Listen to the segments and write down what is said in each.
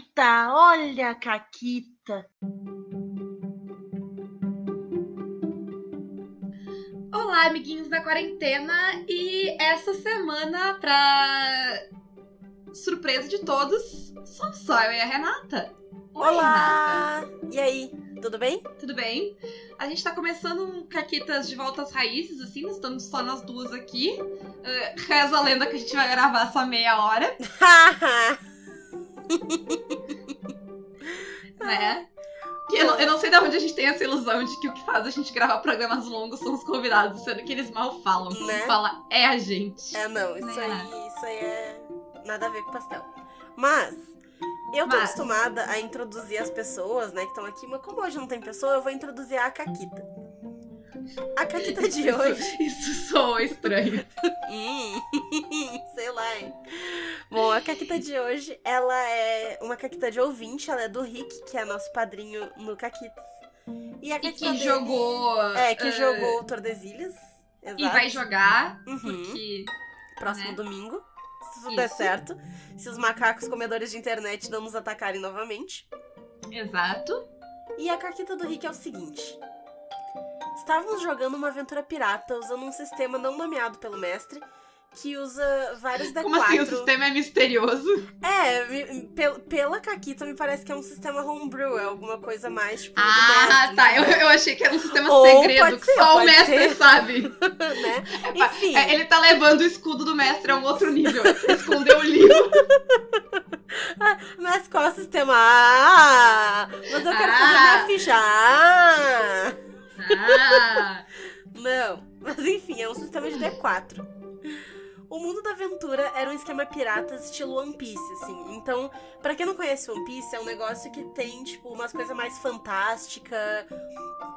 Caquita, olha a Caquita. Olá, amiguinhos da quarentena, e essa semana, pra surpresa de todos, somos só eu e a Renata. Oi, Olá! Renata. E aí, tudo bem? Tudo bem. A gente tá começando um Caquitas de volta às raízes, assim, nós estamos só nós duas aqui. Uh, reza a lenda que a gente vai gravar só meia hora. né? Eu não, eu não, sei de onde a gente tem essa ilusão de que o que faz a gente gravar programas longos são os convidados, sendo que eles mal falam. Né? fala é a gente. É, não, isso, né? aí, isso aí é nada a ver com pastel. Mas, eu tô mas... acostumada a introduzir as pessoas, né, que estão aqui, mas como hoje não tem pessoa, eu vou introduzir a Caquita. A caquita de hoje. Isso soa estranho. hum, sei lá, hein? Bom, a caquita de hoje, ela é uma caquita de ouvinte, ela é do Rick, que é nosso padrinho no Caquitas. E, a e que dele, jogou. É, que uh, jogou Tordesilhas. Exato. E vai jogar. Uhum. Porque, Próximo né? domingo. Se tudo der certo. Se os macacos comedores de internet não nos atacarem novamente. Exato. E a caquita do Rick é o seguinte: Estávamos jogando uma aventura pirata usando um sistema não nomeado pelo mestre que usa vários D4. Como assim? O sistema é misterioso? É, me, pel, pela Caquita me parece que é um sistema homebrew, é alguma coisa mais tipo. Ah, mestre, tá. Né? Eu, eu achei que era um sistema Ou segredo que ser, só o mestre ser. sabe. né? É, Enfim. É, ele tá levando o escudo do mestre a um outro nível. Escondeu o livro. ah, mas qual é o sistema? Ah, mas eu quero ah. fazer minha ficha. Ah. Ah! Não, mas enfim, é um sistema de D4. O mundo da aventura era um esquema pirata estilo One Piece, assim. Então, para quem não conhece One Piece, é um negócio que tem, tipo, umas coisas mais fantásticas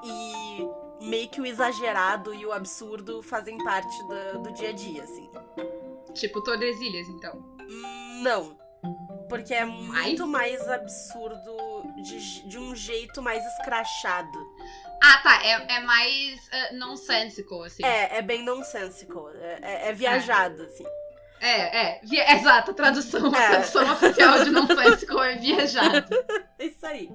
e meio que o exagerado e o absurdo fazem parte do, do dia a dia, assim. Tipo Tordesilhas, então? Não. Porque é muito mais absurdo de, de um jeito mais escrachado. Ah, tá. É, é mais uh, nonsensical, assim. É, é bem nonsensical. É, é, é viajado, é. assim. É, é. Via... Exato, a tradução, a é. tradução oficial de nonsensical é viajado. Isso aí.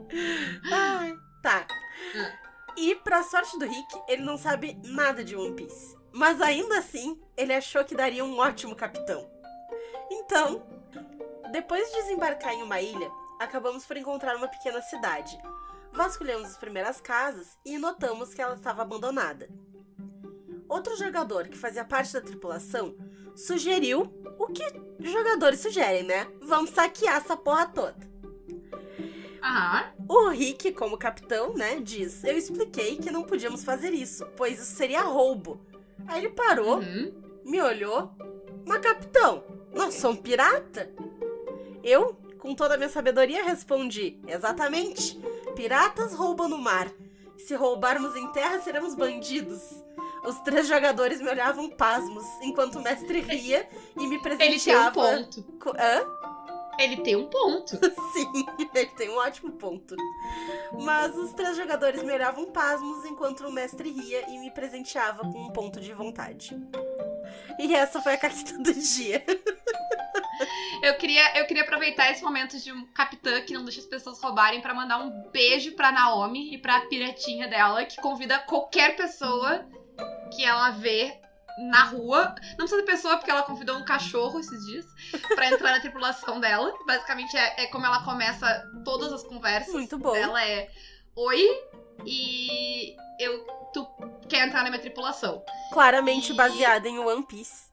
Ai, tá. Ah. E, pra sorte do Rick, ele não sabe nada de One Piece. Mas ainda assim, ele achou que daria um ótimo capitão. Então, depois de desembarcar em uma ilha, acabamos por encontrar uma pequena cidade, Vasculhamos as primeiras casas e notamos que ela estava abandonada. Outro jogador que fazia parte da tripulação sugeriu o que jogadores sugerem, né? Vamos saquear essa porra toda. Ah. O Rick, como capitão, né, diz: Eu expliquei que não podíamos fazer isso, pois isso seria roubo. Aí ele parou, uhum. me olhou. Mas, capitão, nós somos pirata? Eu, com toda a minha sabedoria, respondi: Exatamente. Piratas roubam no mar. Se roubarmos em terra, seremos bandidos. Os três jogadores me olhavam pasmos, enquanto o mestre ria e me presenteava. Ele tem um ponto. Hã? Ele tem um ponto. Sim, ele tem um ótimo ponto. Mas os três jogadores me olhavam pasmos enquanto o mestre ria e me presenteava com um ponto de vontade. E essa foi a carta do dia. Eu queria, eu queria aproveitar esse momento de um capitã que não deixa as pessoas roubarem para mandar um beijo pra Naomi e pra piratinha dela, que convida qualquer pessoa que ela vê na rua. Não precisa de pessoa, porque ela convidou um cachorro esses dias para entrar na tripulação dela. Basicamente é, é, como ela começa todas as conversas. Muito bom. Ela é Oi, e eu. Tu quer entrar na minha tripulação. Claramente e... baseada em One Piece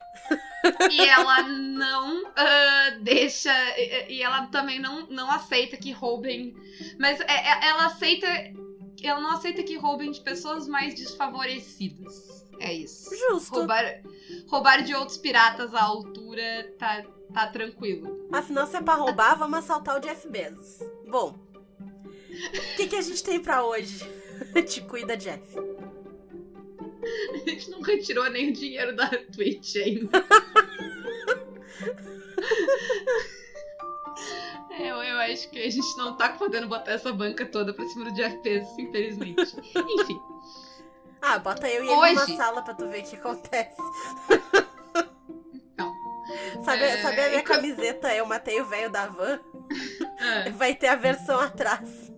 e ela não uh, deixa. E, ela também não, não aceita que roubem. Mas é, é, ela aceita. Ela não aceita que roubem de pessoas mais desfavorecidas. É isso. Justo. Roubar, roubar de outros piratas à altura tá, tá tranquilo. Afinal, se é pra roubar, vamos assaltar o Jeff Bezos. Bom, o que, que a gente tem para hoje? Te cuida, Jeff. A gente não retirou nem o dinheiro da Twitch ainda. É, eu, eu acho que a gente não tá podendo botar essa banca toda pra cima do Jeff Bezos, infelizmente. Enfim. Ah, bota eu e ele Hoje... numa sala pra tu ver o que acontece. Não. Sabe, é... sabe a minha camiseta Eu Matei o Velho da Van? Ah, Vai ter a versão atrás.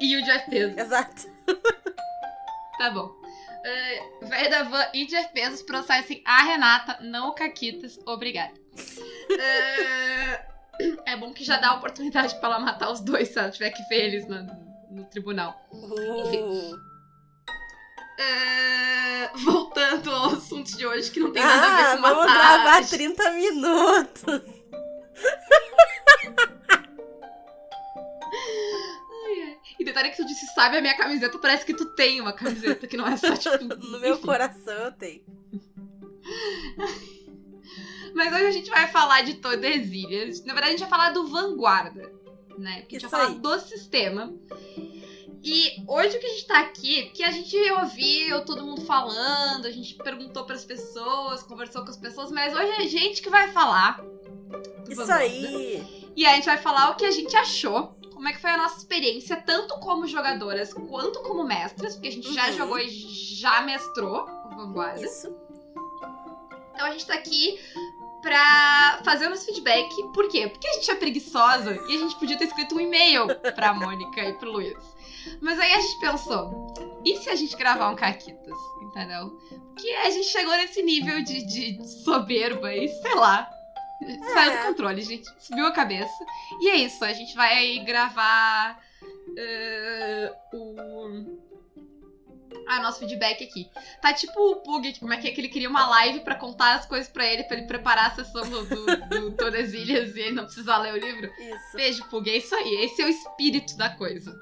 e, e o Jeff Bezos. Exato. Tá bom. Uh, Velho da van e Jeff Bezos processem a Renata, não o Caquitas. Obrigada. Uh, é bom que já dá a oportunidade pra ela matar os dois se ela tiver que ver eles no, no tribunal. Uh. Uh, voltando ao assunto de hoje, que não tem nada a ver Ah, com vamos matar. gravar 30 minutos. Detalhe que tu disse, sabe a minha camiseta, parece que tu tem uma camiseta, que não é só tipo. No meu coração eu tenho. Mas hoje a gente vai falar de Tordesilhas. Na verdade, a gente vai falar do Vanguarda, né? Porque a gente Isso vai falar do sistema. E hoje o que a gente tá aqui, porque a gente ouviu todo mundo falando, a gente perguntou pras pessoas, conversou com as pessoas, mas hoje é a gente que vai falar. Isso Vanguarda. aí. E a gente vai falar o que a gente achou, como é que foi a nossa experiência, tanto como jogadoras quanto como mestras, porque a gente já Uhum. jogou e já mestrou o Vanguarda. Isso. Então a gente tá aqui pra fazer o nosso feedback. Por quê? Porque a gente é preguiçosa e a gente podia ter escrito um e-mail pra Mônica e pro Luiz. Mas aí a gente pensou, e se a gente gravar um Caquitas? Entendeu? Porque a gente chegou nesse nível de, de soberba e sei lá. Saiu do controle, gente. Subiu a cabeça. E é isso, a gente vai gravar eh, o. Ah, nosso feedback aqui. Tá tipo o Pug, como é que é que ele queria uma live pra contar as coisas pra ele, pra ele preparar a sessão do, do, do Tordesilhas e ele não precisar ler o livro. Isso. Beijo, Pug, é isso aí. Esse é o espírito da coisa.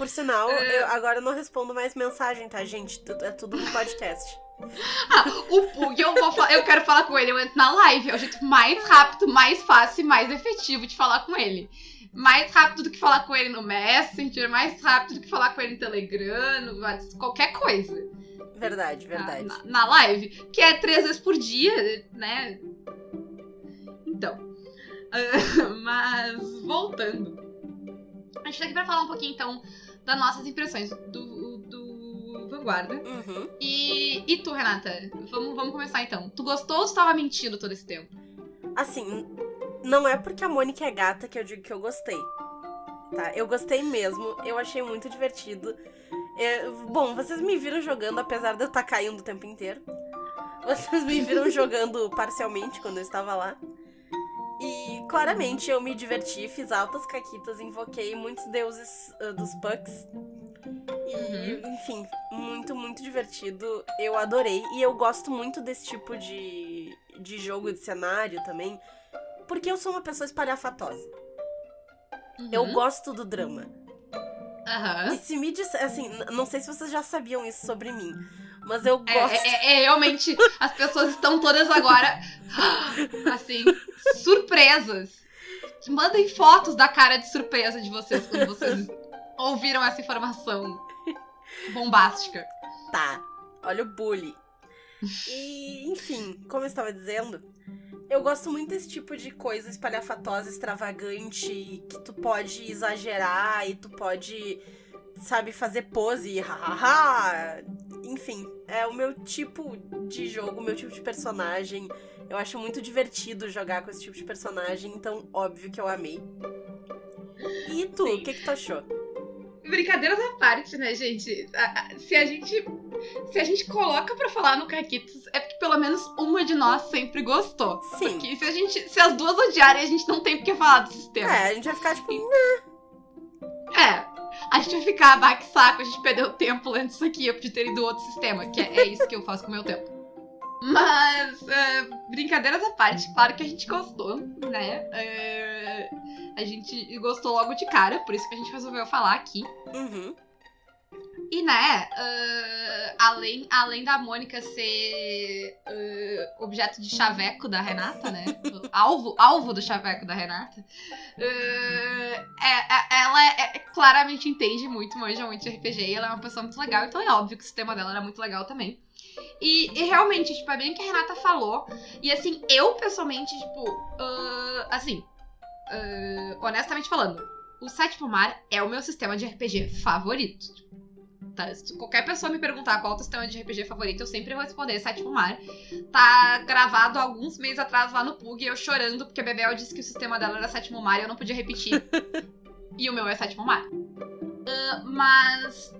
Por sinal, É. eu agora eu não respondo mais mensagem, tá, gente? É tudo no podcast. Ah, o Pug, eu, vou eu quero falar com ele, eu entro na live. É o jeito mais rápido, mais fácil e mais efetivo de falar com ele. Mais rápido do que falar com ele no Messenger, mais rápido do que falar com ele no Telegram, no qualquer coisa. Verdade, na- verdade. Na, na live, que é três vezes por dia, né? Então. ah, mas, voltando. A gente tá aqui pra falar um pouquinho, então, das nossas impressões do, do Vanguarda. Uhum. E, e tu, Renata? Vamos, vamos começar então. Tu gostou ou tu tava mentindo todo esse tempo? Assim, não é porque a Mônica é gata que eu digo que eu gostei. Tá? Eu gostei mesmo, eu achei muito divertido. É, bom, vocês me viram jogando, apesar de eu estar caindo o tempo inteiro. Vocês me viram jogando parcialmente quando eu estava lá. E claramente eu me diverti, fiz altas caquitas, invoquei muitos deuses ah, dos pucks. E, enfim, muito, muito divertido. Eu adorei. E eu gosto muito desse tipo de, de jogo de cenário também. Porque eu sou uma pessoa espalhafatosa. Eu Uhum. gosto do drama. Aham. E se me disser, assim, não sei se vocês já sabiam isso sobre mim, mas eu É, gosto. é- é- é realmente, as pessoas estão todas agora, assim, surpresas. Mandem fotos da cara de surpresa de vocês quando vocês ouviram essa informação bombástica. Tá, olha o bully. E, enfim, como eu estava dizendo, eu gosto muito desse tipo de coisa espalhafatosa, extravagante, que tu pode exagerar e tu pode, sabe, fazer pose e hahaha. Enfim, é o meu tipo de jogo, o meu tipo de personagem. Eu acho muito divertido jogar com esse tipo de personagem, então óbvio que eu amei. E tu, o que, que tu achou? Brincadeiras à parte, né, gente? Se a gente. Se a gente coloca pra falar no Caquitos, é porque pelo menos uma de nós sempre gostou. Sim. Porque se a gente. Se as duas odiarem, a gente não tem por que falar do sistema. É, a gente vai ficar tipo. A gente vai ficar baque saco, a gente perdeu tempo lendo isso aqui, eu podia ter ido outro sistema, que é, é isso que eu faço com o meu tempo. Mas, é, brincadeiras à parte, claro que a gente gostou, né? É, a gente gostou logo de cara, por isso que a gente resolveu falar aqui. uhum. E, né, ah, além, além da Mônica ser ah, objeto de chaveco da Renata, né? alvo, alvo do chaveco da Renata, ah, é- é- ela é- é- claramente entende muito, manja muito de RPG ela é uma pessoa muito legal, então é óbvio que o sistema dela era muito legal também. E, e realmente, tipo, é bem o que a Renata falou. E assim, eu pessoalmente, tipo, assim, honestamente falando, o Sétimo Mar é o meu sistema de RPG favorito tá? Se qualquer pessoa me perguntar qual é o teu sistema de RPG favorito, eu sempre vou responder Sétimo Mar. Tá gravado alguns meses atrás lá no Pug, eu chorando, porque a Bebel disse que o sistema dela era Sétimo Mar e eu não podia repetir. e o meu é Sétimo Mar. Uh, mas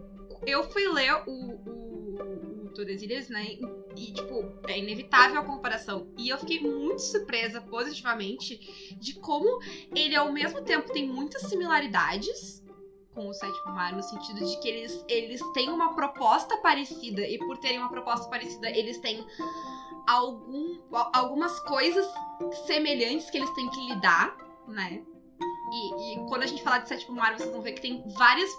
eu fui ler o, o, o Tordesilhas, né? E, tipo, é inevitável a comparação. E eu fiquei muito surpresa, positivamente, de como ele, ao mesmo tempo, tem muitas similaridades com o Sétimo Mar, no sentido de que eles, eles têm uma proposta parecida, e por terem uma proposta parecida, eles têm algum, algumas coisas semelhantes que eles têm que lidar, né? E, e quando a gente falar de Sétimo Mar, vocês vão ver que tem várias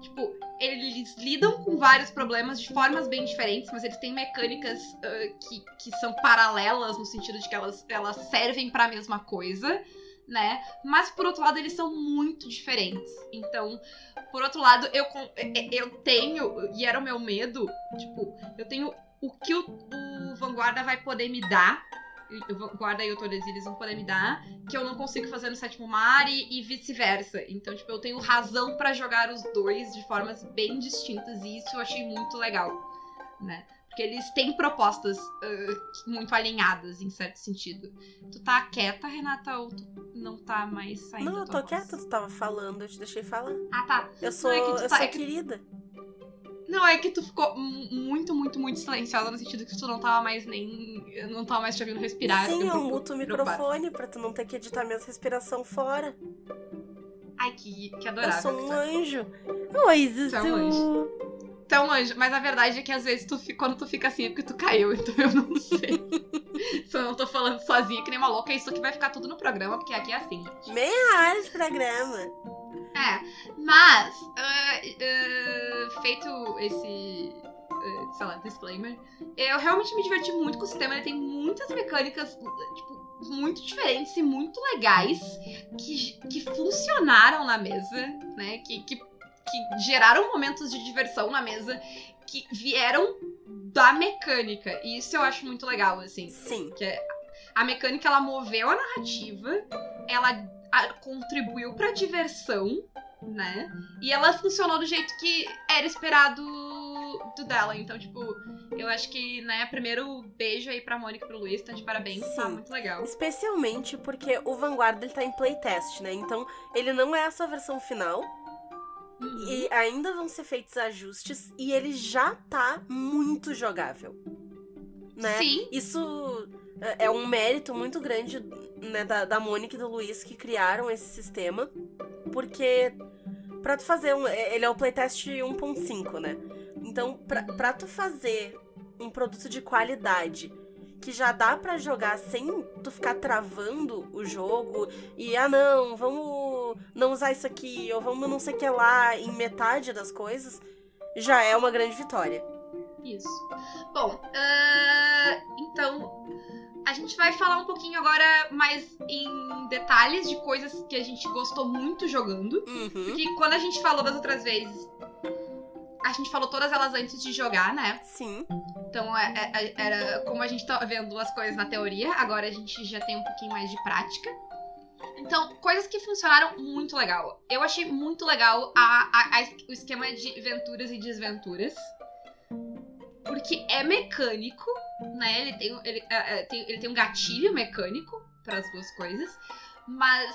Tipo, eles lidam com vários problemas de formas bem diferentes, mas eles têm mecânicas uh, que, que são paralelas, no sentido de que elas, elas servem para a mesma coisa, né? Mas por outro lado, eles são muito diferentes. Então, por outro lado, eu, eu tenho, e era o meu medo, tipo, eu tenho o que o, o Vanguarda vai poder me dar guarda e o Tordesilhas vão poder me dar, que eu não consigo fazer no sétimo mar e, e vice-versa. Então, tipo, eu tenho razão para jogar os dois de formas bem distintas e isso eu achei muito legal, né? Porque eles têm propostas uh, muito alinhadas, em certo sentido. Tu tá quieta, Renata, ou tu não tá mais saindo? Não, eu tô quieta, tu tava falando, eu te deixei falar. Ah, tá. Eu sou, não, é eu tá, sou é que... querida. Não, é que tu ficou muito, muito, muito silenciosa no sentido que tu não tava mais nem. não tava mais te ouvindo respirar. Sim, eu, muto o microfone pra tu não ter que editar minhas respiração fora. Ai, que, que adorável. Eu sou um anjo. Oi, Zuzu. é um anjo. É um anjo, mas a verdade é que às vezes tu, quando tu fica assim é porque tu caiu, então eu não sei. Se eu não tô falando sozinha, que nem uma louca, isso aqui vai ficar tudo no programa, porque aqui é assim. Meia hora de programa. É, mas, uh, uh, feito esse, uh, sei lá, disclaimer, eu realmente me diverti muito com o sistema. Ele tem muitas mecânicas, tipo, muito diferentes e muito legais que, que funcionaram na mesa, né? Que, que, que geraram momentos de diversão na mesa que vieram da mecânica. E isso eu acho muito legal, assim. Sim. Que é, a mecânica, ela moveu a narrativa, ela a, contribuiu pra diversão, né? E ela funcionou do jeito que era esperado do dela. Então, tipo, eu acho que, né, primeiro beijo aí pra Mônica e pro Luiz, tá de parabéns, tá Sim. tá muito legal. Especialmente porque o Vanguard ele tá em playtest, né? Então, ele não é a sua versão final. Uhum. E ainda vão ser feitos ajustes e ele já tá muito jogável. Né? Sim. Isso é, é um mérito muito grande né, da, da Mônica e do Luiz que criaram esse sistema. Porque pra tu fazer um. É, ele é o playtest 1.5, né? Então, pra, pra tu fazer um produto de qualidade que já dá para jogar sem tu ficar travando o jogo e ah não, vamos não usar isso aqui ou vamos não sei o que lá em metade das coisas, já é uma grande vitória. Isso. Bom, uh, então a gente vai falar um pouquinho agora mais em detalhes de coisas que a gente gostou muito jogando. Uhum. Porque quando a gente falou das outras vezes, a gente falou todas elas antes de jogar, né? Sim. Então é, é, é, era como a gente tá vendo as coisas na teoria, agora a gente já tem um pouquinho mais de prática. Então, coisas que funcionaram muito legal. Eu achei muito legal a, a, a, o esquema de aventuras e desventuras. Porque é mecânico, né? Ele tem, ele, é, é, tem, ele tem um gatilho mecânico para as duas coisas. Mas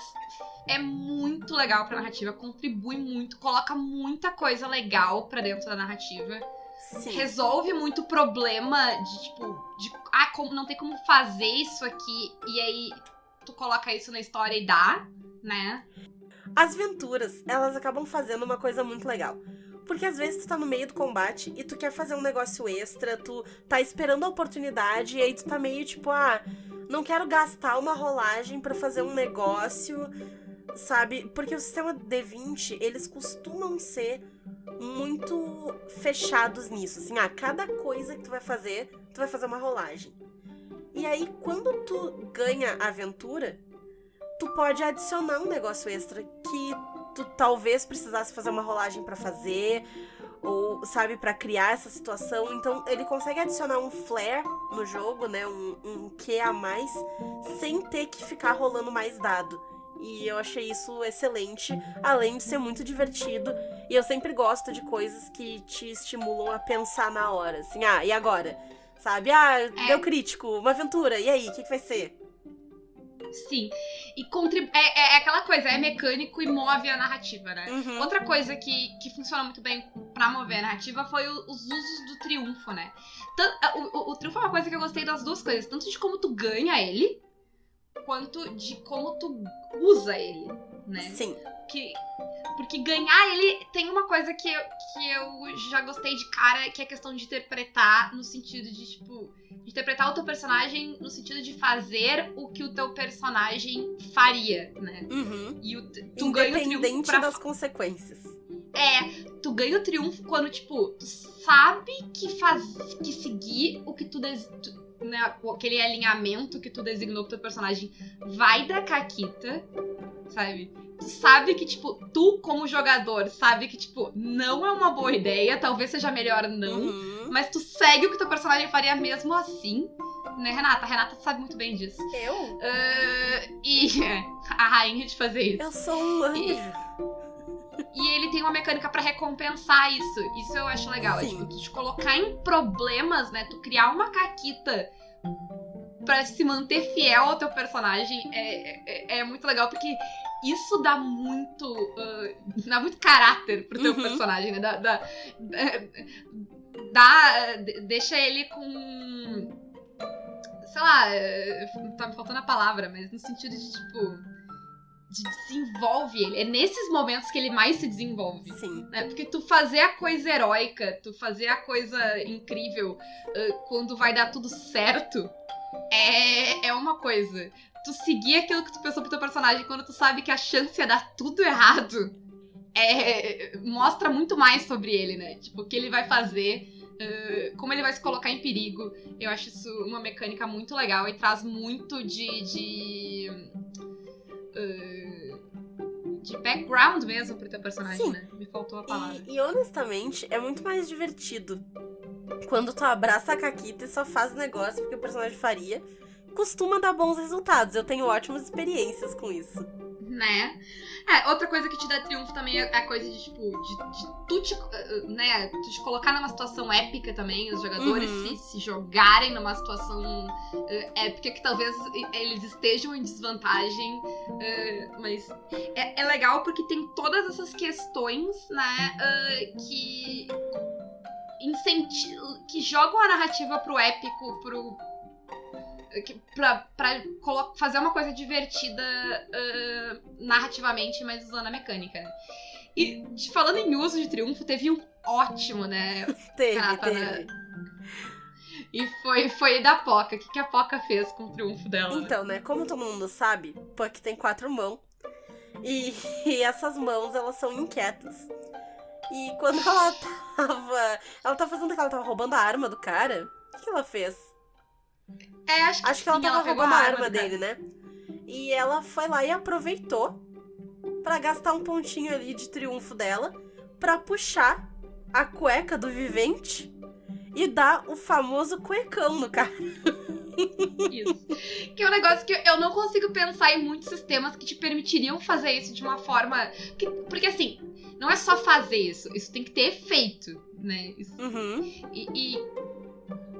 é muito legal pra narrativa, contribui muito, coloca muita coisa legal pra dentro da narrativa. Sim. Resolve muito problema de, tipo, de, ah, como, não tem como fazer isso aqui, e aí tu coloca isso na história e dá, né? As aventuras, elas acabam fazendo uma coisa muito legal. Porque às vezes tu tá no meio do combate e tu quer fazer um negócio extra, tu tá esperando a oportunidade e aí tu tá meio tipo, ah, não quero gastar uma rolagem para fazer um negócio, sabe? Porque o sistema D20, eles costumam ser muito fechados nisso, assim, ah, cada coisa que tu vai fazer, tu vai fazer uma rolagem. E aí quando tu ganha a aventura, tu pode adicionar um negócio extra que tu talvez precisasse fazer uma rolagem para fazer, ou sabe, para criar essa situação. Então ele consegue adicionar um flair no jogo, né? Um, um que a mais, sem ter que ficar rolando mais dado. E eu achei isso excelente, além de ser muito divertido. E eu sempre gosto de coisas que te estimulam a pensar na hora. Assim, ah, e agora? Sabe? Ah, É. deu crítico, uma aventura, e aí, o que, que vai ser? Sim. E contrib... é, é- é aquela coisa, é mecânico e move a narrativa, né? Uhum. Outra coisa que, que funciona muito bem pra mover a narrativa foi o- os usos do triunfo, né? Tan- a- o, o- o triunfo é uma coisa que eu gostei das duas coisas, tanto de como tu ganha ele, quanto de como tu usa ele, né? Sim. que porque ganhar ele tem uma coisa que eu, que eu já gostei de cara, que é a questão de interpretar no sentido de, tipo, interpretar o teu personagem no sentido de fazer o que o teu personagem faria, né? Uhum. E o, tu ganha o triunfo Independente pra das consequências. é, tu ganha o triunfo quando, tipo, tu sabe que faz. que seguir o que tu, des, tu- né, aquele alinhamento que tu designou pro teu personagem vai dar caquita, sabe? Tu sabe que, tipo, tu, como jogador, sabe que, tipo, não é uma boa ideia, talvez seja melhor não, Uhum. mas tu segue o que teu personagem faria mesmo assim. Né, Renata? A Renata sabe muito bem disso. Eu? Ah, e a rainha de fazer isso. Eu sou um anjo. E ele tem uma mecânica pra recompensar isso. Isso eu acho legal. É Sim. tipo, tu te colocar em problemas, né? Tu criar uma caquita pra se manter fiel ao teu personagem é, é, é muito legal, porque isso dá muito. ah, dá muito caráter pro teu Uhum. personagem, né? Dá. dá, dá- de- deixa ele com. Sei lá, eh, tá me faltando a palavra, mas no sentido de tipo. De desenvolve ele. É nesses momentos que ele mais se desenvolve. Sim. né? Porque tu fazer a coisa heróica, tu fazer a coisa incrível ah, quando vai dar tudo certo é, é uma coisa. Tu seguir aquilo que tu pensou pro teu personagem quando tu sabe que a chance é dar tudo errado é, mostra muito mais sobre ele, né? Tipo, o que ele vai fazer, ah, como ele vai se colocar em perigo. Eu acho isso uma mecânica muito legal e traz muito de. de ah, de background mesmo pro teu personagem, Sim. né? Me faltou a palavra. E, e honestamente, é muito mais divertido quando tu abraça a Caquita e só faz negócio porque o personagem faria. Costuma dar bons resultados. Eu tenho ótimas experiências com isso. Né? É, outra coisa que te dá triunfo também é a coisa de, tipo, de, de tu te, uh, né, tu te colocar numa situação épica também, os jogadores Uhum. se, se jogarem numa situação uh, épica que talvez eles estejam em desvantagem, uh, mas é, é legal porque tem todas essas questões, né, uh, que incenti que jogam a narrativa pro épico, pro pra, pra fazer uma coisa divertida ah, narrativamente, mas usando a mecânica, né? E falando em uso de triunfo, teve um ótimo, né? Teve, Caraca, teve. E foi, foi da Poca. O que, que a Poca fez com o triunfo dela? né? Então, né, como todo mundo sabe, Puck tem quatro mãos. E, e essas mãos, elas são inquietas. E quando ela tava. Ela tava fazendo o que? Ela tava roubando a arma do cara? O que que ela fez? É, acho que, Acho que ela tava pegou roubando a arma dele, né? E ela foi lá e aproveitou pra gastar um pontinho ali de triunfo dela pra puxar a cueca do vivente e dar o famoso cuecão no cara. Isso. Que é um negócio que eu não consigo pensar em muitos sistemas que te permitiriam fazer isso de uma forma. Porque, porque, assim, não é só fazer isso, isso tem que ter efeito, né? Isso- Uhum. E, e,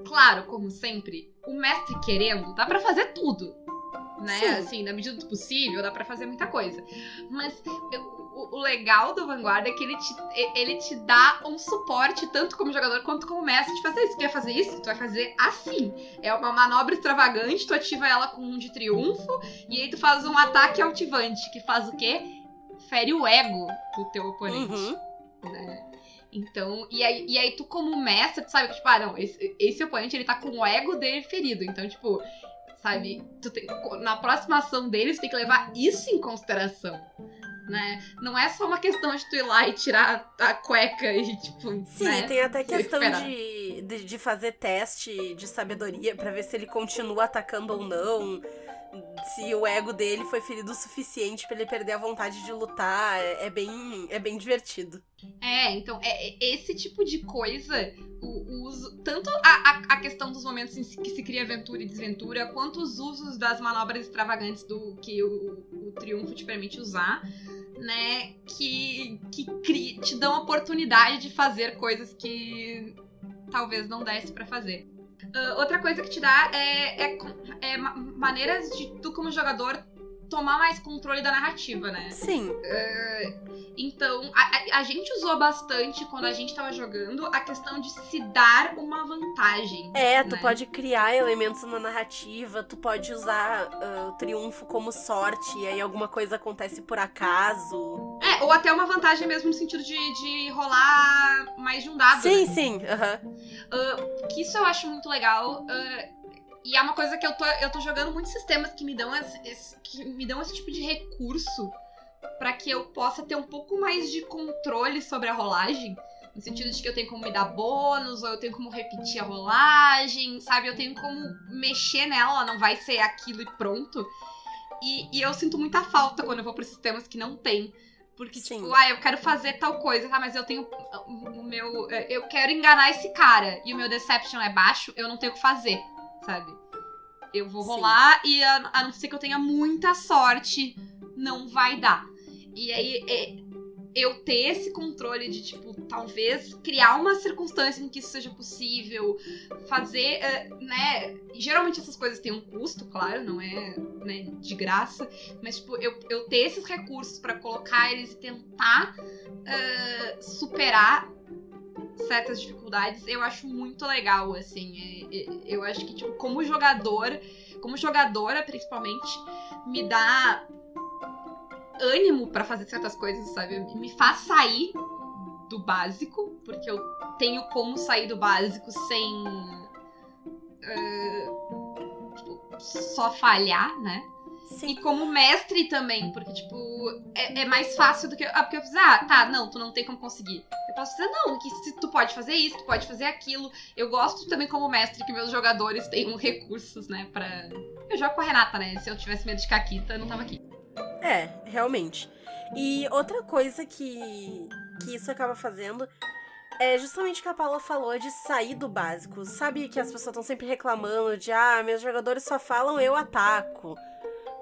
claro, como sempre, o mestre querendo, dá pra fazer tudo. Né? Sim. Assim, na medida do possível, dá pra fazer muita coisa. Mas eu- o, o legal do Vanguarda é que ele te, ele te dá um suporte, tanto como jogador quanto como mestre, de fazer isso. Quer fazer isso? Tu vai fazer assim. É uma manobra extravagante, tu ativa ela com um de triunfo, e aí tu faz um ataque altivante, que faz o quê? Fere o ego do teu oponente Uhum. né? Então, e aí, e aí tu como mestre, tu sabe que, tipo, ah, não, esse, esse oponente, ele tá com o ego dele ferido. Então, tipo, sabe, tu tem, na próxima ação dele, tu tem que levar isso em consideração, né? Não é só uma questão de tu ir lá e tirar a cueca e, tipo, Sim, né? tem até questão de, de, de fazer teste de sabedoria pra ver se ele continua atacando ou não. Se o ego dele foi ferido o suficiente pra ele perder a vontade de lutar. É, é bem, é bem divertido. É, então, é, é esse tipo de coisa, o, o uso, tanto a, a, questão dos momentos em que se cria aventura e desventura, quanto os usos das manobras extravagantes do que o, o triunfo te permite usar, né? Que, que cria, te dão a oportunidade de fazer coisas que talvez não desse para fazer. Uh, outra coisa que te dá é, é, é, maneiras de tu, como jogador, tomar mais controle da narrativa, né? Sim. Uh, então, a, a, gente usou bastante quando a gente tava jogando a questão de se dar uma vantagem. É, tu né? pode criar elementos na narrativa, tu pode usar uh, o triunfo como sorte, e aí alguma coisa acontece por acaso. É, ou até uma vantagem mesmo no sentido de, de rolar mais de um dado. Sim, né? sim. Uhum. Uh, que isso eu acho muito legal. Uh, e é uma coisa que eu tô, eu tô jogando muitos sistemas que me dão esse, que me dão esse tipo de recurso para que eu possa ter um pouco mais de controle sobre a rolagem. No sentido de que eu tenho como me dar bônus, ou eu tenho como repetir a rolagem, sabe? Eu tenho como mexer nela, ela não vai ser aquilo e pronto. E, e eu sinto muita falta quando eu vou para sistemas que não tem. Porque, Sim. tipo, ah, eu quero fazer tal coisa, tá? Mas eu tenho o meu. Eu quero enganar esse cara e o meu deception é baixo, eu não tenho o que fazer, sabe? Eu vou rolar Sim. e a, a não ser que eu tenha muita sorte, não vai dar. E aí, é, eu ter esse controle de, tipo, talvez criar uma circunstância em que isso seja possível, fazer, uh, né? Geralmente essas coisas têm um custo, claro, não é né, de graça, mas, tipo, eu, eu ter esses recursos para colocar eles e tentar uh, superar certas dificuldades, eu acho muito legal, assim. Eu acho que, tipo, como jogador, como jogadora, principalmente, me dá ânimo para fazer certas coisas, sabe? Me faz sair do básico, porque eu tenho como sair do básico sem. Uh, tipo, só falhar, né? Sim. E como mestre também, porque, tipo, é, é, mais fácil do que. Ah, porque eu fiz, ah, tá, não, tu não tem como conseguir. Eu posso dizer, não, que se tu pode fazer isso, tu pode fazer aquilo. Eu gosto também, como mestre, que meus jogadores tenham recursos, né, pra. Eu jogo com a Renata, né? Se eu tivesse medo de Caquita, eu não tava aqui. É, realmente. E outra coisa que, que isso acaba fazendo é justamente o que a Paula falou de sair do básico. Sabe que as pessoas estão sempre reclamando de ah, meus jogadores só falam eu ataco.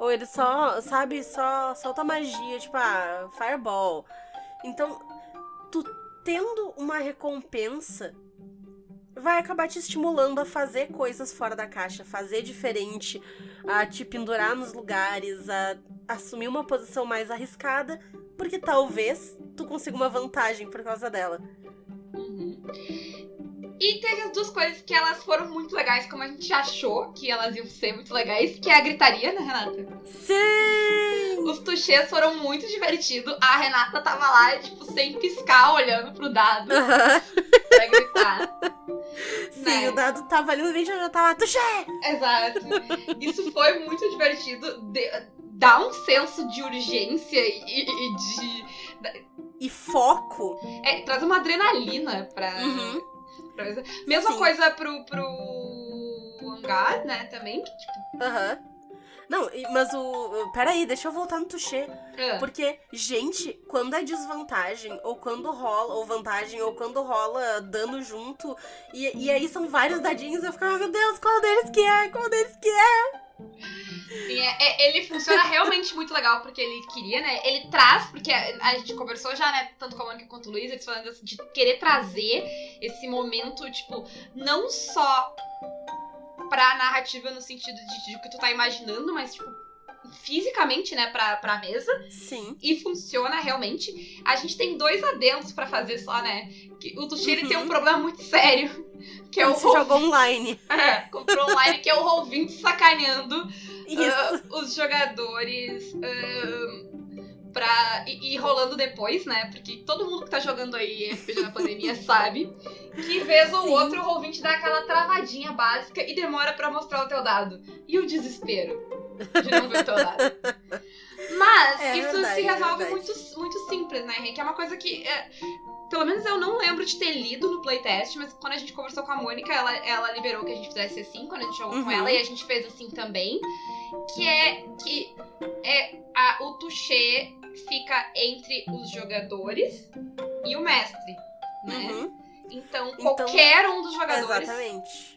Ou eles só, sabe, só solta magia, tipo, ah, fireball. Então, tu tendo uma recompensa vai acabar te estimulando a fazer coisas fora da caixa, fazer diferente, a te pendurar nos lugares, a assumir uma posição mais arriscada, porque talvez tu consiga uma vantagem por causa dela. Uhum. E teve as duas coisas que elas foram muito legais, como a gente achou que elas iam ser muito legais, que é a gritaria, né, Renata? Sim! Os tuchês foram muito divertidos. A Renata tava lá, tipo, sem piscar, olhando pro dado. Uhum. Pra gritar. Sim, né? o dado tava ali no vídeo e já tava tuxê! Exato. Isso foi muito divertido. De, dá um senso de urgência e, e de. E foco. É, traz uma adrenalina pra. Uhum Mesma Sim. coisa pro, pro hangar, né, também, tipo... Aham. Uhum. Não, mas o. Peraí, deixa eu voltar no touché. É. Porque, gente, quando é desvantagem, ou quando rola, ou vantagem, ou quando rola dano junto, e, e aí são vários dadinhos, eu ficava, meu Deus, qual deles que é? Qual deles que é? Sim, é, é, ele funciona realmente muito legal porque ele queria, né? Ele traz, porque a, gente conversou já, né? Tanto com a Mônica quanto o Luiz, eles falando assim, de querer trazer esse momento, tipo, não só pra narrativa no sentido de, de, de que tu tá imaginando, mas, tipo, fisicamente, né, pra, pra mesa. Sim. E funciona realmente. A gente tem dois adendos para fazer só, né? Que o Tuxiri uhum. tem um uhum. problema muito sério. Que é o Roll... joga online. É, comprou online, que é o Roll20 sacaneando uh, os jogadores. Uh, pra ir rolando depois, né? Porque todo mundo que tá jogando aí RPG na pandemia sabe que vez ou Sim. outro o Roll20 dá aquela travadinha básica e demora para mostrar o teu dado. E o desespero de não ver o teu dado. Mas é, isso verdade, se resolve é muito, muito simples, né, Henrique? É uma coisa que. É, pelo menos eu não lembro de ter lido no playtest, mas quando a gente conversou com a Mônica, ela, ela liberou que a gente fizesse assim, quando a gente jogou uhum. com ela, e a gente fez assim também. que é que é a, o touché fica entre os jogadores e o mestre, né? Uhum. Então, Então, qualquer um dos jogadores. Exatamente.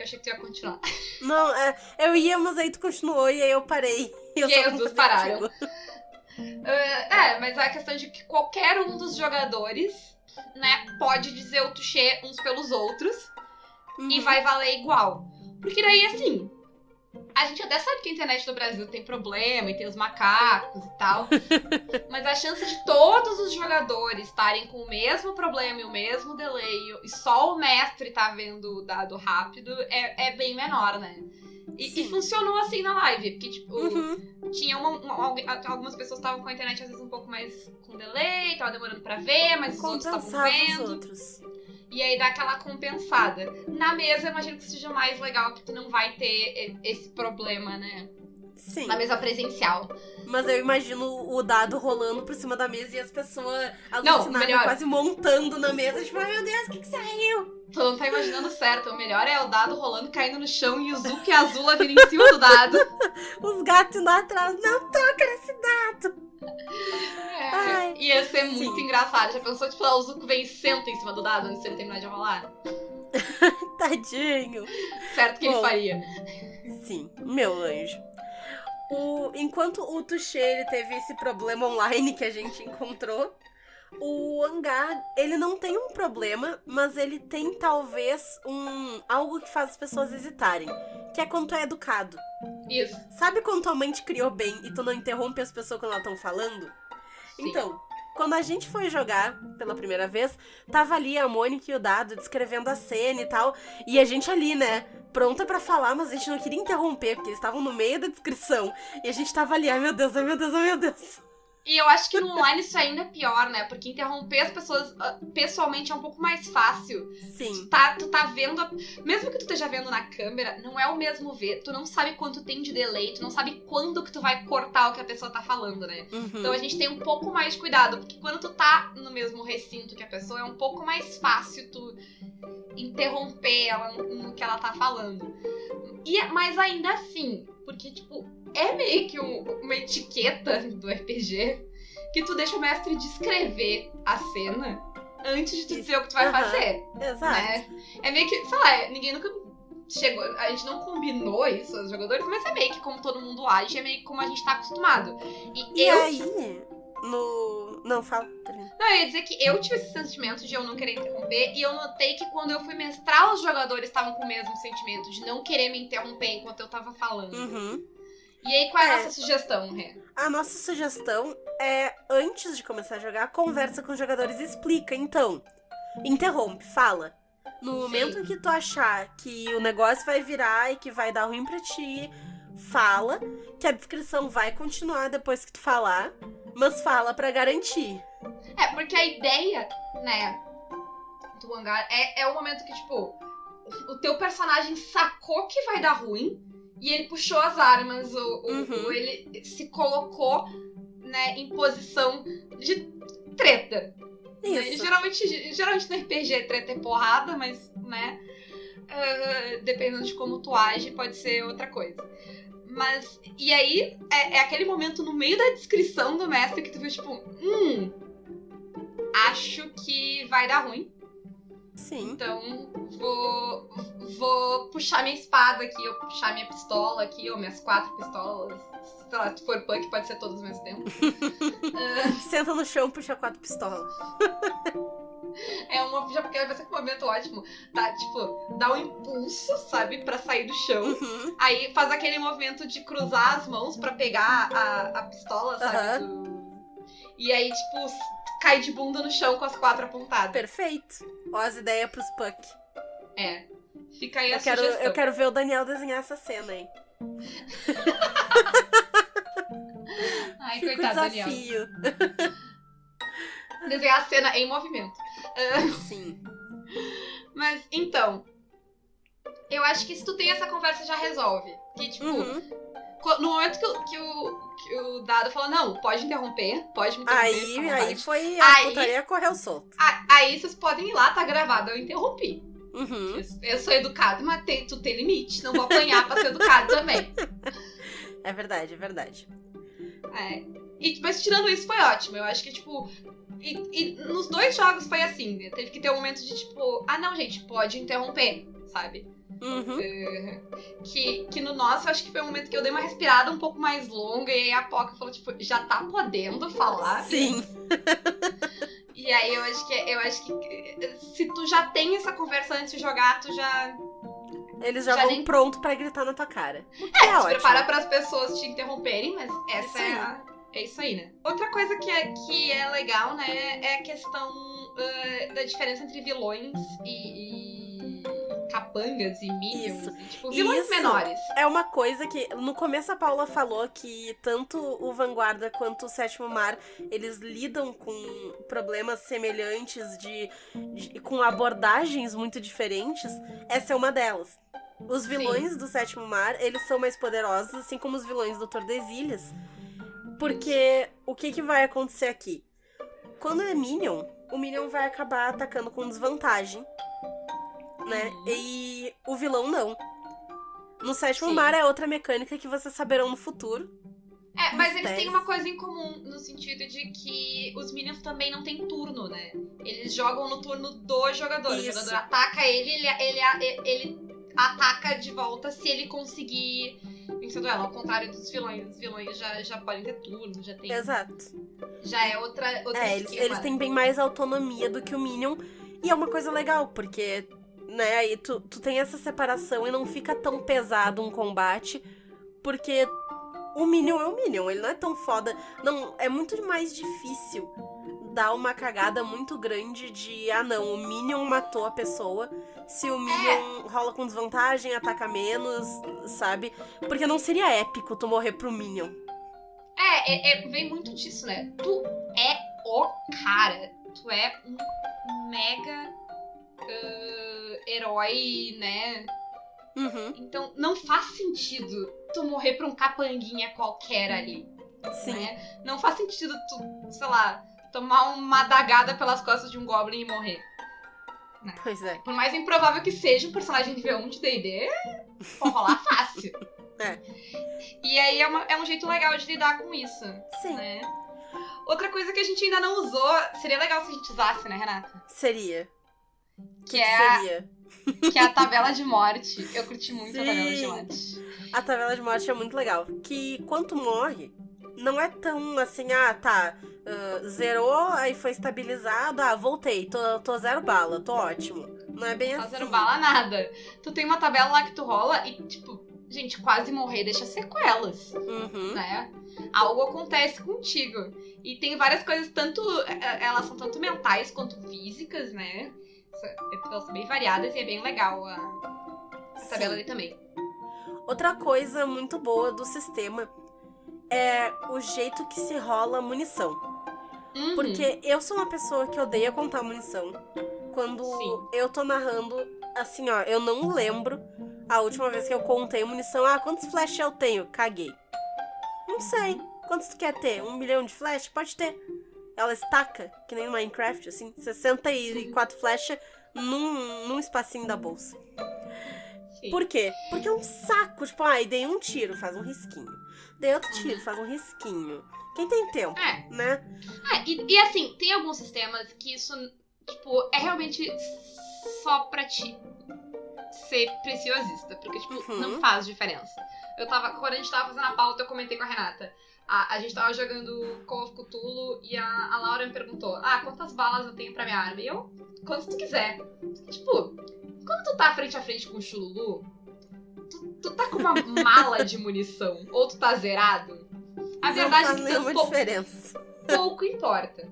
Eu achei que tu ia continuar. Não, é, eu ia, mas aí tu continuou e aí eu parei. Eu E aí duas concordei pararam. Ah, é, mas a questão de que qualquer um dos jogadores, né, pode dizer o touché uns pelos outros e Uhum. vai valer igual. Porque daí, assim, a gente até sabe que a internet do Brasil tem problema e tem os macacos e tal. mas a chance de todos os jogadores estarem com o mesmo problema e o mesmo delay e só o mestre tá vendo o dado rápido é, é bem menor, né? E, e funcionou assim na live, porque, tipo, Uhum. tinha uma, uma- algumas pessoas estavam com a internet às vezes um pouco mais com delay, tava demorando pra ver, mas os outros estavam Compensava os vendo. outros. E aí dá aquela compensada. Na mesa, eu imagino que seja mais legal, porque não vai ter esse problema, né? Sim. Na mesa presencial. Mas eu imagino o dado rolando por cima da mesa e as pessoas alucinadas quase montando na mesa. Tipo, ai meu Deus, o que, que saiu? Tu não tá imaginando certo. O melhor é o dado rolando, caindo no chão e o Zuko e a Azula vindo em cima do dado. Os gatos lá atrás. Não toca nesse dado. Ai, Ia ser muito sim. engraçado. Já pensou, tipo, o Zuko vem e senta em cima do dado antes de ele terminar de rolar? Tadinho. Certo que ele Bom. faria. Sim, meu anjo. O, enquanto o Tuxê ele teve esse problema online que a gente encontrou, o Hangar, ele não tem um problema, mas ele tem talvez um algo que faz as pessoas hesitarem, que é quando tu é educado. Isso. Sabe quando tua mãe te criou bem e tu não interrompe as pessoas quando elas estão falando? Sim. Então, quando a gente foi jogar pela primeira vez, tava ali a Mônica e o Dado descrevendo a cena e tal, e a gente ali, né, pronta pra falar, mas a gente não queria interromper, porque eles estavam no meio da descrição, e a gente tava ali, ai meu Deus, ai meu Deus, ai meu Deus. E eu acho que no online isso ainda é pior, né? Porque interromper as pessoas ah, pessoalmente é um pouco mais fácil. Sim. Tu tá, tu tá vendo. a- Mesmo que tu esteja vendo na câmera, não é o mesmo ver. Tu não sabe quanto tem de delay, tu não sabe quando que tu vai cortar o que a pessoa tá falando, né? Uhum. Então a gente tem um pouco mais de cuidado, porque quando tu tá no mesmo recinto que a pessoa, é um pouco mais fácil tu interromper ela no, no que ela tá falando. E, mas ainda assim, porque, tipo, é meio que um- uma etiqueta do RPG que tu deixa o mestre descrever a cena antes de tu dizer o que tu vai Aham. fazer, Exato. né? É meio que, sei lá, ninguém nunca chegou, a gente não combinou isso, os jogadores, mas é meio que como todo mundo age, é meio que como a gente tá acostumado. E, E eu aí, no... Não, fala. Não, eu ia dizer que eu tive esse sentimento de eu não querer interromper, e eu notei que quando eu fui mestrar, os jogadores estavam com o mesmo sentimento, de não querer me interromper enquanto eu tava falando. Uhum. E aí, qual é a É. nossa sugestão, Rê? A nossa sugestão é, antes de começar a jogar, conversa com os jogadores e explica. Então, interrompe, fala. No Sim. momento em que tu achar que o negócio vai virar e que vai dar ruim pra ti, fala. Que a descrição vai continuar depois que tu falar, mas fala pra garantir. É, porque a ideia, né, do hangar é, é o momento que, tipo, o teu personagem sacou que vai dar ruim e ele puxou as armas, ou, Uhum. ou ele se colocou, né, em posição de treta. né? Isso. Geralmente, geralmente no RPG treta é porrada, mas, né, ah, dependendo de como tu age, pode ser outra coisa. Mas, e aí, é, é aquele momento no meio da descrição do mestre que tu vê, tipo, hum, acho que vai dar ruim. Sim. Então, vou, vou puxar minha espada aqui, ou puxar minha pistola aqui, ou minhas quatro pistolas. Sei lá, se for punk, pode ser todos ao mesmo tempo. Senta no chão, puxa quatro pistolas. É uma. Já porque vai ser um momento ótimo. Tá, tipo, dá um impulso, sabe, pra sair do chão. Uhum. Aí faz aquele movimento de cruzar as mãos pra pegar a, a pistola, sabe? Aham. do- E aí, tipo, cai de bunda no chão com as quatro apontadas. Perfeito. Ó as ideias pros Puck. É. Fica aí a Eu quero, sugestão. eu quero ver o Daniel desenhar essa cena aí. Ai, Fica o coitado, Daniel. desafio. Desenhar a cena em movimento. Sim. Mas, então. Eu acho que se tu tem essa conversa já resolve. Que, tipo, Uhum. No momento que, o- que o, que o dado fala, não, pode interromper, pode me interromper. Aí, vontade." aí foi. A Aí- putaria correu solto. A- Aí vocês podem ir lá, tá gravado, eu interrompi. Uhum. Eu, eu sou educado, mas tem, tu tem limite. Não vou apanhar pra ser educado também. É verdade, é verdade. É. E, mas tirando isso, foi ótimo. Eu acho que, tipo. E, e nos dois jogos foi assim, né? Teve que ter um momento de, tipo, ah, não, gente, pode interromper, sabe? Uhum. É, que, que no nosso, eu acho que foi um momento que eu dei uma respirada um pouco mais longa. E aí a Poca falou, tipo, já tá podendo falar? Sim. E aí eu acho que eu acho que se tu já tem essa conversa antes de jogar, tu já Eles já, Já vão nem- pronto pra gritar na tua cara. O é, se ótimo. prepara para as pessoas te interromperem, mas essa é, a- é isso aí, né? Outra coisa que é, que é legal, né, é a questão ah, da diferença entre vilões e, e capangas e minions. Isso. e, tipo, vilões Isso. menores. É uma coisa que no começo a Paula falou que tanto o Vanguarda quanto o Sétimo Mar eles lidam com problemas semelhantes de, de- com abordagens muito diferentes. Essa é uma delas. Os vilões do Sétimo Mar, eles são mais poderosos, assim como os vilões do Tordesilhas. Porque o que, que vai acontecer aqui? Quando é Minion, o Minion vai acabar atacando com desvantagem. Né? Uhum. E o vilão não. No sétimo Sim. mar é outra mecânica que vocês saberão no futuro. É, mas eles têm uma coisa em comum, no sentido de que os minions também não têm turno, né? Eles jogam no turno do jogador. O Isso. jogador ataca ele, ele, ele, ele ataca de volta se ele conseguir vencer o duelo. Ao contrário dos vilões. Os vilões já, já podem ter turno, já tem. Exato. Já é outra. outra É, eles, esquema. eles têm bem mais autonomia do que o Minion. E é uma coisa legal, porque, né, aí tu, tu tem essa separação e não fica tão pesado um combate, porque o Minion é o Minion, ele não é tão foda. Não, é muito mais difícil dar uma cagada muito grande de, ah não, o Minion matou a pessoa. Se o Minion rola com desvantagem, ataca menos, sabe? Porque não seria épico tu morrer pro Minion. É, é, é- vem muito disso, né? Tu é o cara. Tu é um mega ah, herói, né? Uhum, Então não faz sentido tu morrer pra um capanguinha qualquer ali, sim. né? Não faz sentido tu, sei lá, tomar uma dagada pelas costas de um goblin e morrer. Pois é. Por mais improvável que seja um personagem nível 1 de D&D, pode rolar fácil. É. E aí é, uma- é um jeito legal de lidar com isso, Sim. né? Outra coisa que a gente ainda não usou, seria legal se a gente usasse, né, Renata? Seria. Que, que é, seria? Que é a tabela de morte. Eu curti muito a tabela de Sim. morte. A tabela de morte é muito legal. Que quando morre, não é tão assim, ah, tá. ah, zerou, aí foi estabilizado, ah, voltei, tô, tô zero bala, tô ótimo. Não é bem Não assim. zero bala nada. Tu tem uma tabela lá que tu rola e, tipo, gente, quase morrer deixa sequelas. Uhum. né? Algo acontece contigo. E tem várias coisas, tanto. eh, Elas são tanto mentais quanto físicas, né? Elas são bem variadas e é bem legal a, a tabela ali também. Outra coisa muito boa do sistema é o jeito que se rola munição. Uhum. Porque eu sou uma pessoa que odeia contar munição. Quando Sim. eu tô narrando, assim, ó, eu não lembro a última vez que eu contei munição. Ah, quantos flash eu tenho? Caguei. Não sei. Quantos tu quer ter? Um milhão de flash? Pode ter. Ela estaca, que nem no Minecraft, assim, 64 flechas num, num espacinho da bolsa. Sim. Por quê? Porque é um saco. Tipo, ai, dei um tiro, faz um risquinho. Dei outro tiro, faz um risquinho. Quem tem tempo, É. né? Ah, e, e assim, tem alguns sistemas que isso, tipo, é realmente só pra ti ser preciosista. Porque, tipo, Uhum. não faz diferença. Eu tava, quando a gente tava fazendo a pauta, eu comentei com a Renata. A, a gente tava jogando Call of Cthulhu e a, a Laura me perguntou: Ah, quantas balas eu tenho pra minha arma? E eu, quantas tu quiser. Tipo, quando tu tá frente a frente com o Chululu, tu, tu tá com uma mala de munição ou tu tá zerado? A verdade é que nenhuma pou- diferença. pouco importa.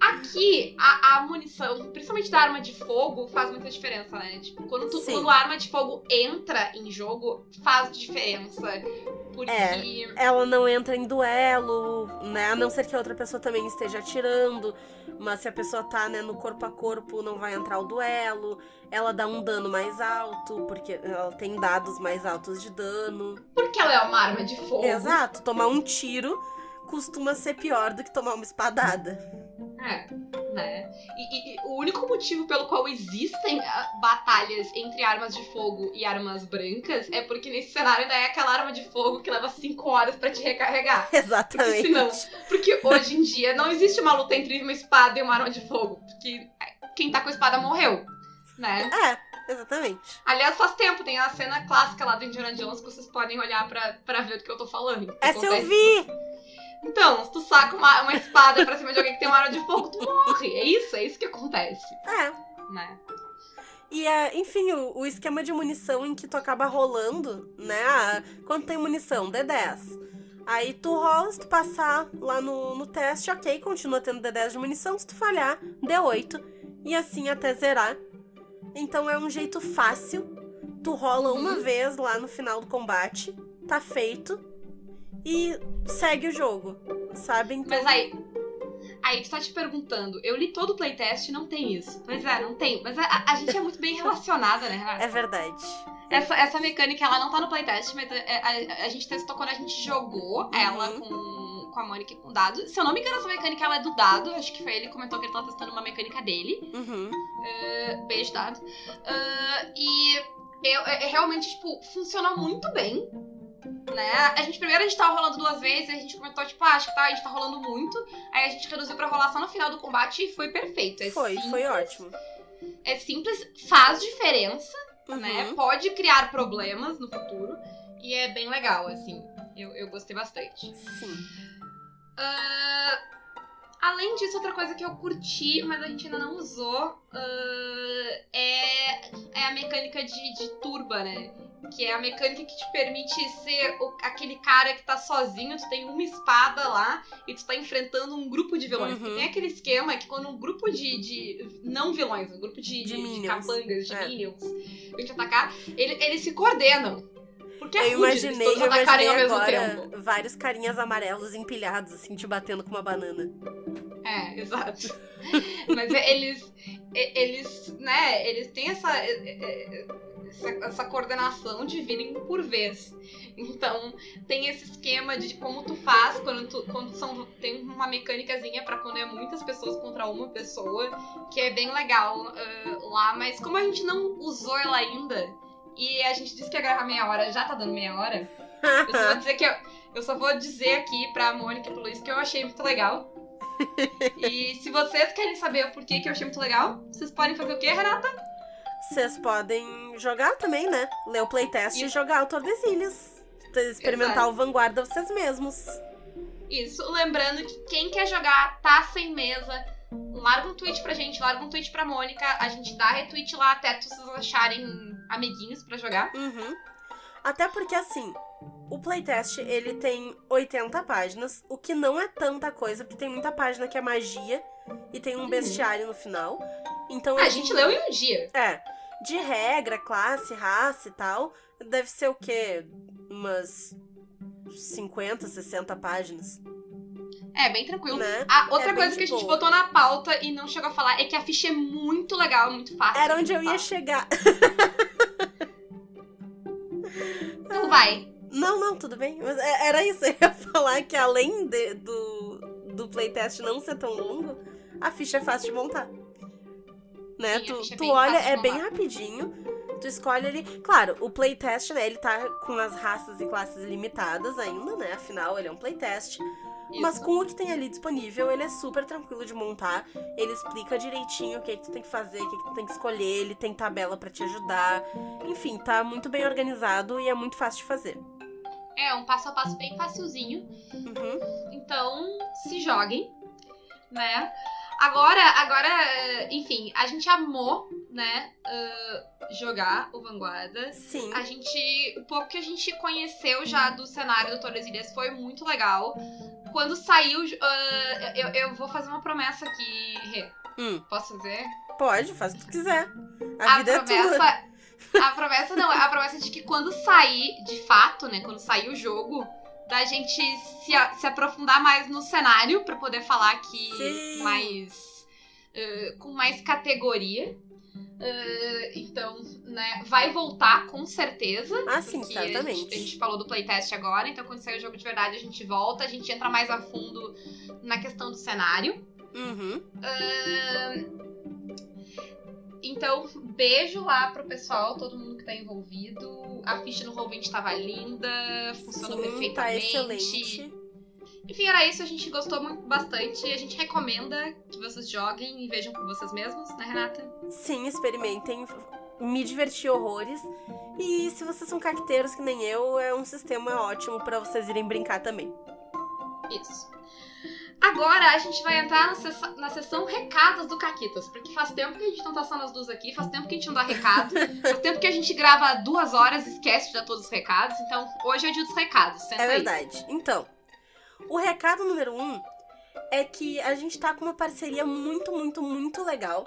Aqui, a, a munição, principalmente da arma de fogo, faz muita diferença, né? Tipo, quando, tu, Sim. quando a arma de fogo entra em jogo, faz diferença. Porque. É. Ela não entra em duelo, né? A não ser que a outra pessoa também esteja atirando. Mas se a pessoa tá, né, no corpo a corpo, não vai entrar o duelo. Ela dá um dano mais alto, porque ela tem dados mais altos de dano. Porque ela é uma arma de fogo. Exato, tomar um tiro costuma ser pior do que tomar uma espadada. É, né? E, e- e o único motivo pelo qual existem ah, batalhas entre armas de fogo e armas brancas é porque nesse cenário ainda é aquela arma de fogo que leva 5 horas pra te recarregar. Porque Exatamente. senão, porque hoje em dia não existe uma luta entre uma espada e uma arma de fogo, porque quem tá com a espada morreu, né? É, exatamente. Aliás, faz tempo, tem a cena clássica lá do Indiana Jones que vocês podem olhar pra, pra ver do que eu tô falando. Essa eu vi! Então, se tu saca uma, uma espada pra cima de alguém que tem uma arma de fogo, tu morre. É isso, é isso que acontece, É. né? E, é, enfim, o, o esquema de munição em que tu acaba rolando, né? Ah, quanto tem munição? D10. Aí tu rola, se tu passar lá no, no teste, ok, continua tendo D10 de munição. Se tu falhar, D8. E assim até zerar. Então é um jeito fácil. Tu rola uma Uhum. vez lá no final do combate, tá feito. E segue o jogo, sabe? Então, Mas aí. Aí tu tá te perguntando, eu li todo o playtest e não tem isso. Pois é, não tem. Mas a, a gente é muito bem relacionada, né, Renata? é verdade. Essa, essa mecânica, ela não tá no playtest, mas a, a- a gente testou quando a gente jogou ela Uhum. com, com a Mônica e com o dado. Se eu não me engano, essa mecânica ela é do dado. Acho que foi ele que comentou que ele tava testando uma mecânica dele. Uhum. Uh, beijo, dado. Uh, e eu, é- é realmente, tipo, funciona muito bem. Né? A gente primeiro a gente tava rolando duas vezes, a gente comentou, tipo, ah, acho que tá, a gente tá rolando muito. Aí a gente reduziu pra rolar só no final do combate e foi perfeito. É Foi, simples, foi ótimo. É simples, faz diferença Uhum. né? Pode criar problemas no futuro. E é bem legal, assim. Eu, eu gostei bastante. Sim. Ah, além disso, outra coisa que eu curti, mas a gente ainda não usou, ah, é, é a mecânica de, de turba, né? Que é a mecânica que te permite ser o- aquele cara que tá sozinho, tu tem uma espada lá e tu tá enfrentando um grupo de vilões. Uhum. Tem aquele esquema que quando um grupo de. de não vilões, um grupo de, De de, de capangas, de É. minions, vem te atacar, ele- eles se coordenam. Porque é Eu imaginei, eu imaginei ao mesmo agora tempo. vários carinhas amarelos empilhados, assim, te batendo com uma banana. É, exato. Mas eles, eles, né, eles têm essa, essa, essa coordenação de virem por vez. Então, tem esse esquema de como tu faz quando, tu, quando são, tem uma mecânicazinha pra quando é muitas pessoas contra uma pessoa, que é bem legal ah, lá, mas como a gente não usou ela ainda, e a gente disse que ia gravar meia hora, já tá dando meia hora, eu só vou dizer que eu, eu só vou dizer aqui pra Mônica e pro Luiz que eu achei muito legal. e se vocês querem saber o porquê que eu achei muito legal, vocês podem fazer o quê, Renata? Vocês podem jogar também, né? Ler o playtest e jogar o Tordesilhas. Experimentar Exato. o Vanguarda vocês mesmos. Isso, lembrando que quem quer jogar tá sem mesa, larga um tweet pra gente, larga um tweet pra Mônica, a gente dá retweet lá até vocês acharem amiguinhos pra jogar. Uhum. Até porque, assim, o playtest, ele tem 80 páginas, o que não é tanta coisa, porque tem muita página que é magia e tem um Uhum. bestiário no final. Então, Ah, a gente leu em um dia. É, de regra, classe, raça e tal, deve ser o quê? Umas 50, 60 páginas, É, bem tranquilo. né? A outra É coisa que a gente boa. botou na pauta e não chegou a falar é que a ficha é muito legal, muito fácil. Era de onde eu ia chegar. Então vai. Não, não, tudo bem. Mas é- era isso, eu ia falar que além de- do, do playtest não ser tão longo, a ficha é fácil de montar. Né? Sim, tu é tu olha, é bem rapidinho. Tu escolhe ali. Claro, o playtest, né? Ele tá com as raças e classes limitadas ainda, né? Afinal, ele é um playtest. Mas Isso. com o que tem ali disponível, ele é super tranquilo de montar. Ele explica direitinho o que, que tu tem que fazer, o que, que tu tem que escolher. Ele tem tabela pra te ajudar. Enfim, tá muito bem organizado e é muito fácil de fazer. É um passo a passo bem facilzinho. Uhum. Então, se joguem, né? Agora, agora, eh, enfim, a gente amou, né, eh, jogar o Vanguarda. Sim. A gente, o pouco que a gente conheceu já do cenário do Tordesilhas foi muito legal. Quando saiu, eh, eu, eu vou fazer uma promessa aqui, Rê. Hum, Posso fazer? pode, faz o que tu quiser. A, vida é tua. promessa, a promessa não, a promessa de que quando sair, de fato, né, quando sair o jogo, da gente se, a- se aprofundar mais no cenário pra poder falar aqui Sim. mais eh, com mais categoria. Eh, então, né, vai voltar com certeza. Ah, sim, porque a gente- certamente. A gente, falou do playtest agora, então quando sair o jogo de verdade a gente volta, a gente entra mais a fundo na questão do cenário. Uhum. Ahn, Então, beijo lá pro pessoal, todo mundo que tá envolvido. A ficha no Roll20 tava linda, funcionou Sim, tá perfeitamente. excelente. Enfim, era isso, a gente gostou muito, bastante. A gente recomenda que vocês joguem e vejam por vocês mesmos, né, Renata? Sim, experimentem. Me diverti horrores. E se vocês são caqueteiros que nem eu, é um sistema ótimo pra vocês irem brincar também. Isso. Agora a gente vai entrar na, sessão recados do Caquitas, porque faz tempo que a gente não tá só nós duas aqui, faz tempo que a gente não dá recado, faz tempo que a gente grava duas horas e esquece de dar todos os recados, então hoje é dia dos recados. Senta É aí. verdade. Então, o recado número um é que a gente tá com uma parceria muito, muito, muito legal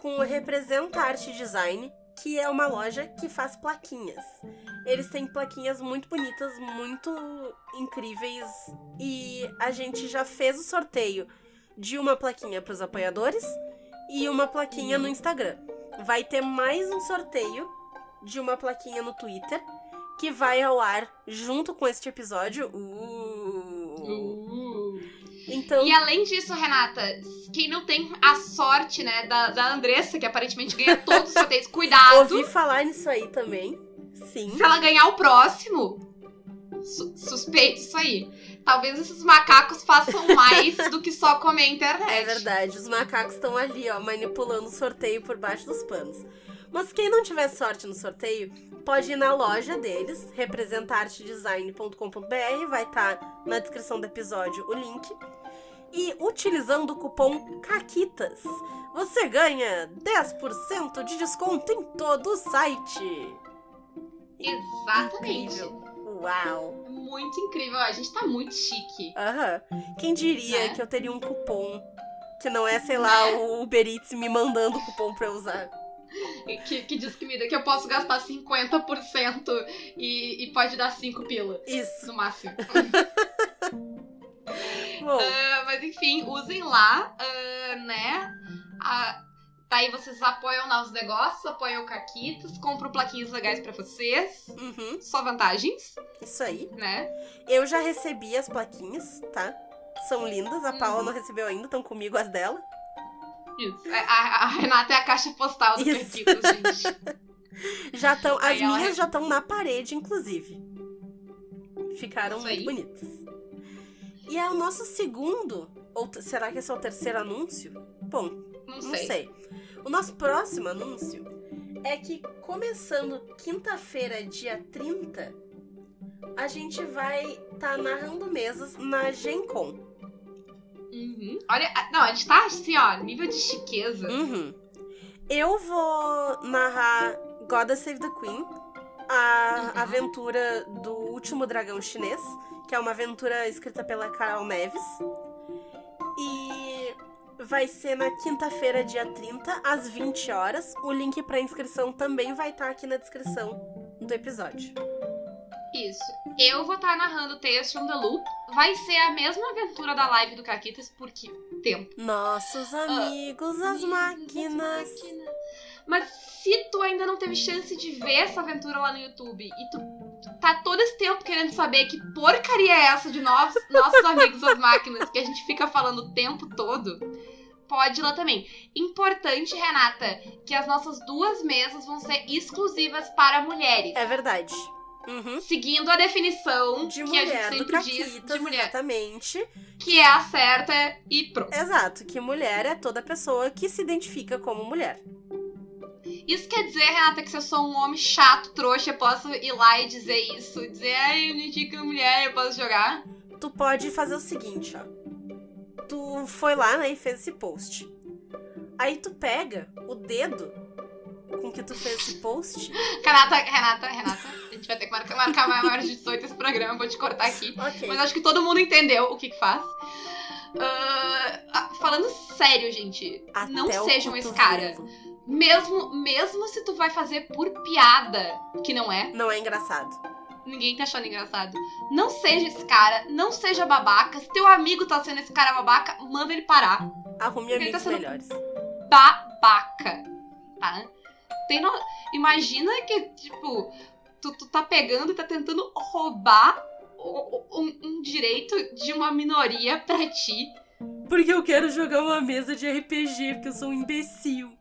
com o Representa Arte Design, que é uma loja que faz plaquinhas. Eles têm plaquinhas muito bonitas, muito incríveis e a gente já fez o sorteio de uma plaquinha para os apoiadores e uma plaquinha no Instagram. Vai ter mais um sorteio de uma plaquinha no Twitter que vai ao ar junto com este episódio. Uh. Então, E além disso, Renata, quem não tem a sorte, né, da, da Andressa, que aparentemente ganha todos os sorteios, cuidado! ouvi falar nisso aí também. Sim. Se ela ganhar o próximo, su- suspeito isso aí. Talvez esses macacos façam mais do que só comer a internet. É verdade, os macacos estão ali, ó, manipulando o sorteio por baixo dos panos. Mas quem não tiver sorte no sorteio, pode ir na loja deles, representartedesign.com.br, vai estar na descrição do episódio o link. E utilizando o cupom CAQUITAS, você ganha 10% de desconto em todo o site. Exatamente. Incrível. Uau! Muito incrível. A gente tá muito chique. Aham. Quem diria Né? que eu teria um cupom que não é, sei lá, Né? o Uber Eats me mandando o cupom pra eu usar? Que, que diz que me que eu posso gastar 50% e, e pode dar 5 pila. Isso. No máximo. Bom, Ah, mas enfim, usem lá, ah, né? Ah, Daí vocês apoiam lá os negócios, apoiam o Caquitas, compram plaquinhas legais pra vocês. uhum, Só vantagens, isso aí. né? Eu já recebi as plaquinhas, tá? São lindas. A Paula Uhum. não recebeu ainda, estão comigo as dela. Isso. A, a- a Renata é a caixa postal do Isso. Gente. Já estão. As ela minhas já estão na parede, inclusive. Ficaram Isso muito aí. bonitas. E é o nosso segundo. Ou será que esse é o terceiro anúncio? Bom, Não Não sei. sei. O nosso próximo anúncio é que começando quinta-feira, dia 30, a gente vai estar narrando mesas na Gen Con. Uhum. Olha, a- não, a gente tá assim, ó, nível de chiqueza. Uhum. Eu vou narrar Goddess Save the Queen, a Uhum. aventura do último dragão chinês, que é uma aventura escrita pela Carol Neves. E vai ser na quinta-feira, dia 30, às 20 horas. O link para inscrição também vai estar aqui na descrição do episódio. Isso. Eu vou estar narrando Tales from the Loop. Vai ser a mesma aventura da live do Caquitas, porque tempo. Nossos amigos, as máquinas. Máquina. Mas se tu ainda não teve chance de ver essa aventura lá no YouTube e tu tá todo esse tempo querendo saber que porcaria é essa de nós, nossos amigos as máquinas que a gente fica falando o tempo todo, pode ir lá também. Importante, Renata, que as nossas duas mesas vão ser exclusivas para mulheres. É verdade. Uhum. Seguindo a definição De que a mulher, gente do sempre diz Caquitas, de mulher, exatamente. que é a certa e pronto. Exato, que mulher é toda pessoa que se identifica como mulher. Isso quer dizer, Renata, que se eu sou um homem chato, trouxa, eu posso ir lá e dizer isso? Dizer, ai, eu me digo mulher, eu posso jogar? Tu pode fazer o seguinte, ó. Tu foi lá, né, e fez esse post. Aí tu pega o dedo com que tu fez esse post. Renata, Renata, Renata, a gente vai ter que marcar, marcar maior de 18 esse programa, vou te cortar aqui. Ok. Mas acho que todo mundo entendeu o que que faz. Ah, falando sério, gente, Até não sejam esse cara. Mesmo, mesmo se tu vai fazer por piada, que não é, Não é engraçado. ninguém tá achando engraçado. Não seja esse cara, não seja babaca. Se teu amigo tá sendo esse cara babaca, manda ele parar. Arrume Ele amigos tá melhores. Babaca, tá? Tem no... Imagina que, tipo, tu, tu tá pegando e tá tentando roubar o- o- um, um direito de uma minoria pra ti. Porque eu quero jogar uma mesa de RPG, porque eu sou um imbecil.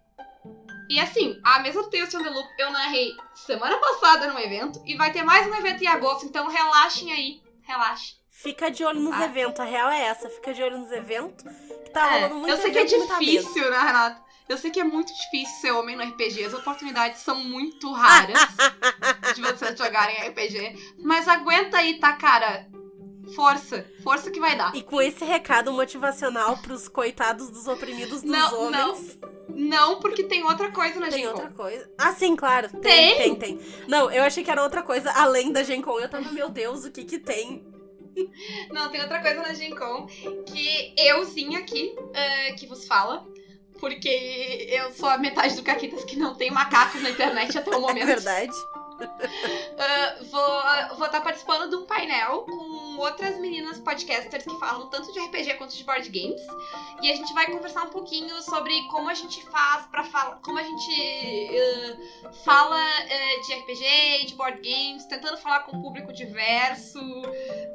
E assim, a mesa do Tales on the Loop eu narrei semana passada num evento e vai ter mais um evento em agosto, então relaxem aí. Relaxem. Fica de olho nos Ah. eventos, a real é essa. Fica de olho nos eventos, que tá É, rolando muito eu sei que é difícil, né, Renata? Eu sei que é muito difícil ser homem no RPG. As oportunidades são muito raras de vocês jogarem RPG. Mas aguenta aí, tá, cara? Força. Força que vai dar. E com esse recado motivacional pros coitados dos oprimidos dos Não, homens. Não, porque tem outra coisa na Tem Gen Con. outra coisa. Ah, sim, claro. Tem, Tem? tem, tem. Não, eu achei que era outra coisa além da Gen Con. Eu tava, meu Deus, o que que tem? Não, tem outra coisa na Gen Con que euzinha aqui, eh, que vos fala. Porque eu sou a metade do Caquitas que não tem macacos na internet até o É momento. verdade. Ah, vou vou estar participando de um painel com outras meninas podcasters que falam tanto de RPG quanto de board games. E a gente vai conversar um pouquinho sobre como a gente faz para falar, como a gente ah, fala ah, de RPG de board games, tentando falar com um público diverso,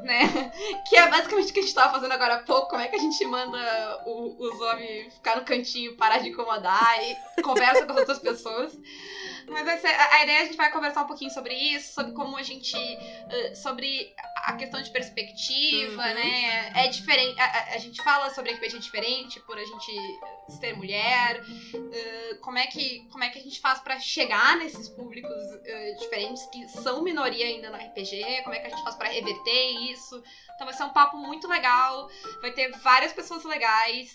né? Que é basicamente o que a gente tava fazendo agora há pouco. Como é que a gente manda o- os homens ficar no cantinho, parar de incomodar e conversa com as outras pessoas. Mas vai ser, a, ideia é a gente vai conversar um pouquinho sobre isso, sobre como a gente. sobre a questão de perspectiva, Uhum. né? É diferente. A, a- gente fala sobre RPG diferente por a gente ser mulher. como, é que, como é que a gente faz pra chegar nesses públicos diferentes que são minoria ainda no RPG? Como é que a gente faz pra reverter isso? Então vai ser um papo muito legal. Vai ter várias pessoas legais.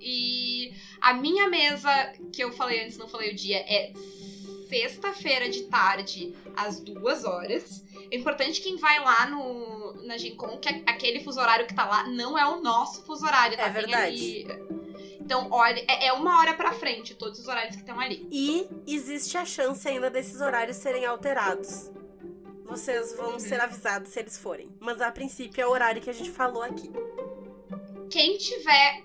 E a minha mesa, que eu falei antes, não falei o dia, é sexta-feira de tarde, às duas horas. É importante quem vai lá no, na Gen Con, que aquele fuso horário que tá lá não é o nosso fuso horário, tá? É verdade. ali- Então, olha, é, é uma hora pra frente todos os horários que estão ali. E existe a chance ainda desses horários serem alterados. Vocês vão Uhum. ser avisados se eles forem. Mas a princípio é o horário que a gente falou aqui. Quem tiver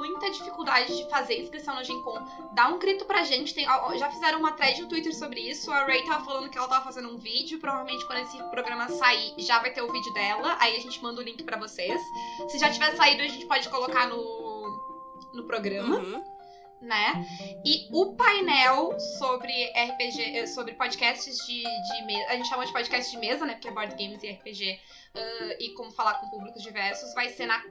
muita dificuldade de fazer inscrição na Gen Con, dá um grito pra gente. Tem, já fizeram uma thread no Twitter sobre isso. A Ray tava falando que ela tava fazendo um vídeo. Provavelmente quando esse programa sair, já vai ter o vídeo dela. Aí a gente manda o link pra vocês. Se já tiver saído, a gente pode colocar no, no programa Uhum. né? E o painel sobre RPG, eh, sobre podcasts de, de mesa, a gente chama de podcast de mesa, né? Porque é board games e RPG, ah, e como falar com públicos diversos, vai ser na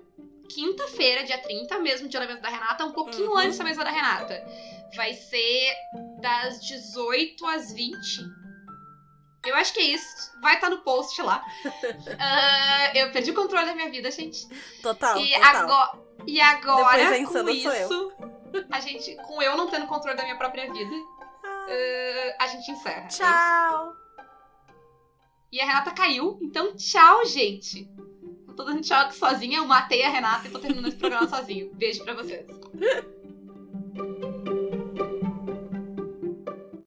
quinta-feira, dia 30, mesmo dia da mesa da Renata, um pouquinho Uhum. antes da mesa da Renata. Vai ser das 18 às 20. Eu acho que é isso. Vai estar no post lá. Ah, eu perdi o controle da minha vida, gente. Total, E total. agora, e agora a com isso, a gente, com eu não tendo controle da minha própria vida, eh, a gente encerra. Tchau! E a Renata caiu, então tchau, gente. Dando tchau aqui sozinha, eu matei a Renata e tô terminando esse programa sozinho. Beijo pra vocês.